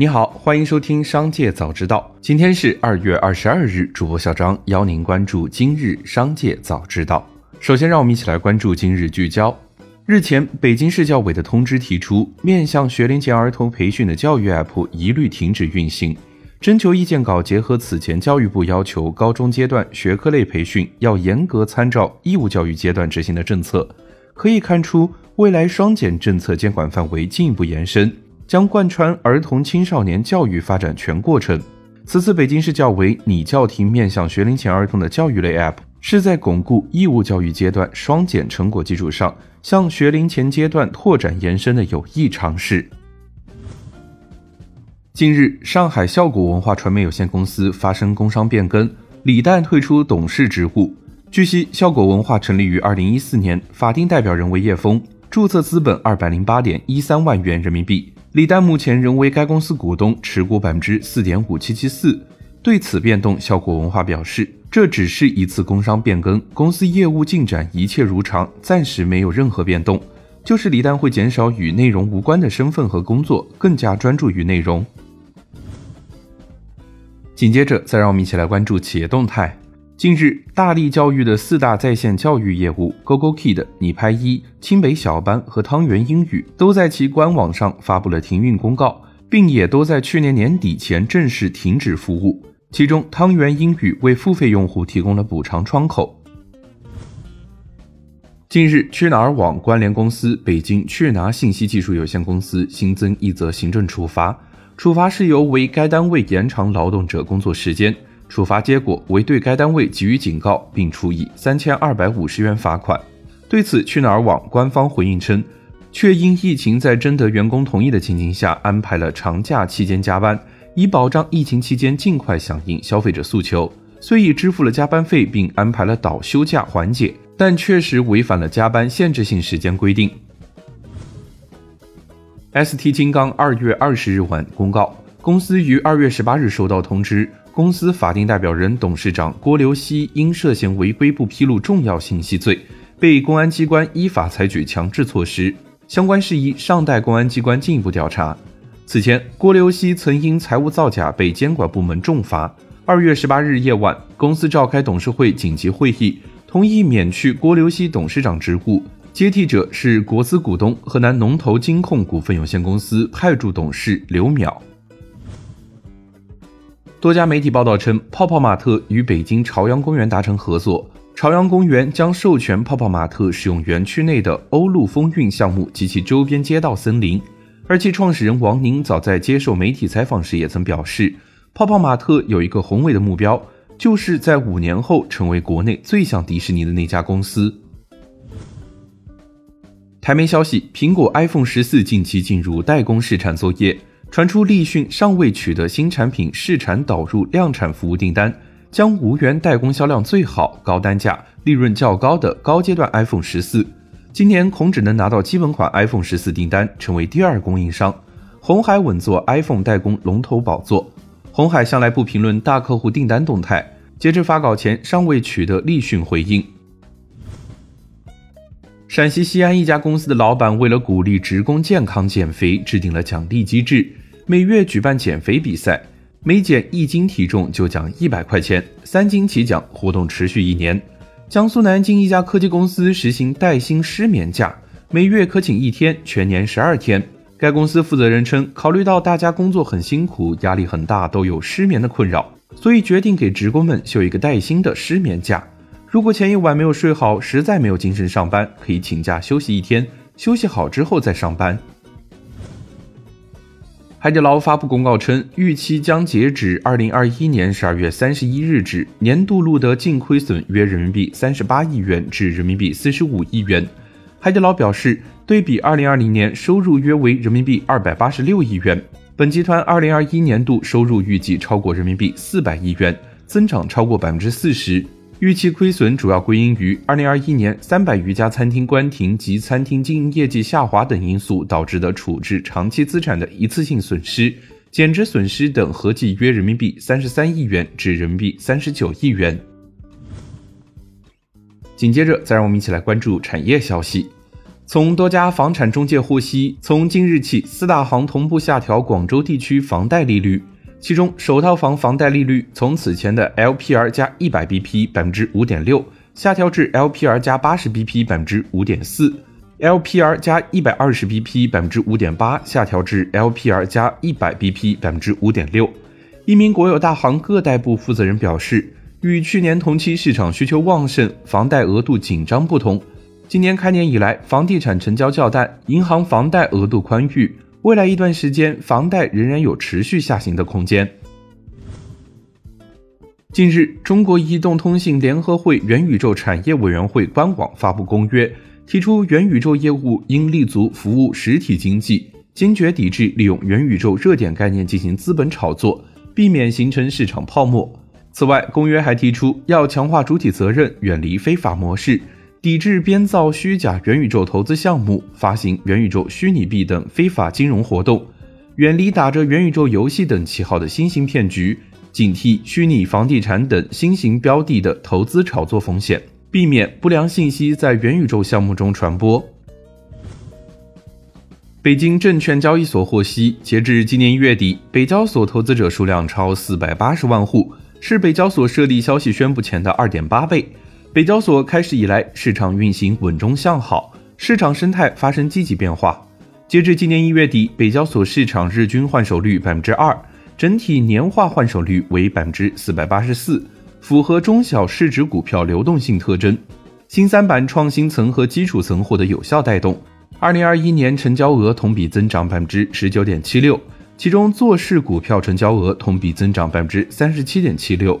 你好，欢迎收听《商界早知道》。今天是二月二十二日，主播小张邀您关注今日《商界早知道》。首先，让我们一起来关注今日聚焦。日前，北京市教委的通知提出，面向学龄前儿童培训的教育 App 一律停止运行。征求意见稿结合此前教育部要求高中阶段学科类培训要严格参照义务教育阶段执行的政策，可以看出，未来双减政策监管范围进一步延伸。将贯穿儿童青少年教育发展全过程。此次北京市教委拟叫停面向学龄前儿童的教育类 App，是在巩固义务教育阶段双减成果基础上，向学龄前阶段拓展延伸的有益尝试。近日，上海效果文化传媒有限公司发生工商变更，李诞退出董事职务。据悉，效果文化成立于二零一四年，法定代表人为叶峰，注册资本二百零八点一三万元人民币。李诞目前仍为该公司股东，持股百分之四点五七七四。对此变动，效果文化表示，这只是一次工商变更，公司业务进展一切如常，暂时没有任何变动。就是李诞会减少与内容无关的身份和工作，更加专注于内容。紧接着，再让我们一起来关注企业动态。近日，大力教育的四大在线教育业务 GoGoKid、你拍一、清北小班和汤圆英语都在其官网上发布了停运公告，并也都在去年年底前正式停止服务。其中，汤圆英语为付费用户提供了补偿窗口。近日，去哪儿网关联公司北京去拿信息技术有限公司新增一则行政处罚，处罚是由为该单位延长劳动者工作时间。处罚结果为对该单位给予警告，并处以三千二百五十元罚款。对此，去哪儿网官方回应称，确因疫情在征得员工同意的情形下，安排了长假期间加班，以保障疫情期间尽快响应消费者诉求。虽已支付了加班费，并安排了倒休假缓解，但确实违反了加班限制性时间规定。ST 金刚二月二十日晚公告，公司于二月十八日收到通知。公司法定代表人、董事长郭留希因涉嫌违规不披露重要信息罪，被公安机关依法采取强制措施，相关事宜尚待公安机关进一步调查。此前，郭留希曾因财务造假被监管部门重罚。二月十八日夜晚，公司召开董事会紧急会议，同意免去郭留希董事长职务，接替者是国资股东河南农投金控股份有限公司派驻董事刘淼。多家媒体报道称，泡泡玛特与北京朝阳公园达成合作，朝阳公园将授权泡泡玛特使用园区内的欧陆风韵项目及其周边街道森林。而其创始人王宁早在接受媒体采访时也曾表示，泡泡玛特有一个宏伟的目标，就是在五年后成为国内最像迪士尼的那家公司。台媒消息，苹果 iPhone 十四近期进入代工试产作业。传出立讯尚未取得新产品试产导入量产服务订单，将无缘代工销量最好、高单价、利润较高的高阶段 iPhone 十四。今年恐只能拿到基本款 iPhone 十四订单，成为第二供应商。红海稳坐 iPhone 代工龙头宝座。红海向来不评论大客户订单动态，截至发稿前尚未取得立讯回应。陕西西安一家公司的老板为了鼓励职工健康减肥，制定了奖励机制。每月举办减肥比赛，每减一斤体重就奖一百块钱，三斤起奖。活动持续一年。江苏南京一家科技公司实行带薪失眠假，每月可请一天，全年十二天。该公司负责人称，考虑到大家工作很辛苦，压力很大，都有失眠的困扰，所以决定给职工们休一个带薪的失眠假。如果前一晚没有睡好，实在没有精神上班，可以请假休息一天，休息好之后再上班。海底捞发布公告称，预期将截止二零二一年十二月三十一日止，年度录得净亏损约人民币三十八亿元至人民币四十五亿元。海底捞表示，对比二零二零年收入约为人民币二百八十六亿元，本集团二零二一年度收入预计超过人民币四百亿元，增长超过百分之四十。预期亏损主要归因于2021年三百余家餐厅关停及餐厅经营业绩下滑等因素导致的处置长期资产的一次性损失、减值损失等，合计约人民币三十三亿元至人民币三十九亿元。紧接着，再让我们一起来关注产业消息。从多家房产中介获悉，从今日起，四大行同步下调广州地区房贷利率。其中，首套房房贷利率从此前的 LPR 加一百 BP 百分之五点六下调至 LPR 加八十 BP 百分之五点四，LPR 加一百二十 BP 百分之五点八下调至 LPR 加一百 BP 百分之五点六。一名国有大行个贷部负责人表示，与去年同期市场需求旺盛、房贷额度紧张不同。今年开年以来，房地产成交较淡，银行房贷额度宽裕，未来一段时间房贷仍然有持续下行的空间。近日，中国移动通信联合会元宇宙产业委员会官网发布公约，提出元宇宙业务应立足服务实体经济，坚决抵制利用元宇宙热点概念进行资本炒作，避免形成市场泡沫。此外，公约还提出要强化主体责任，远离非法模式。抵制编造虚假元宇宙投资项目、发行元宇宙虚拟币等非法金融活动，远离打着元宇宙游戏等旗号的新型骗局，警惕虚拟房地产等新型标的的投资炒作风险，避免不良信息在元宇宙项目中传播。北京证券交易所获悉，截至今年一月底，北交所投资者数量超四百八十万户，是北交所设立消息宣布前的二点八倍。北交所开始以来，市场运行稳中向好，市场生态发生积极变化。截至今年一月底，北交所市场日均换手率百分之二，整体年化换手率为百分之四百八十四，符合中小市值股票流动性特征。新三板创新层和基础层获得有效带动，二零二一年成交额同比增长百分之十九点七六，其中做市股票成交额同比增长百分之三十七点七六。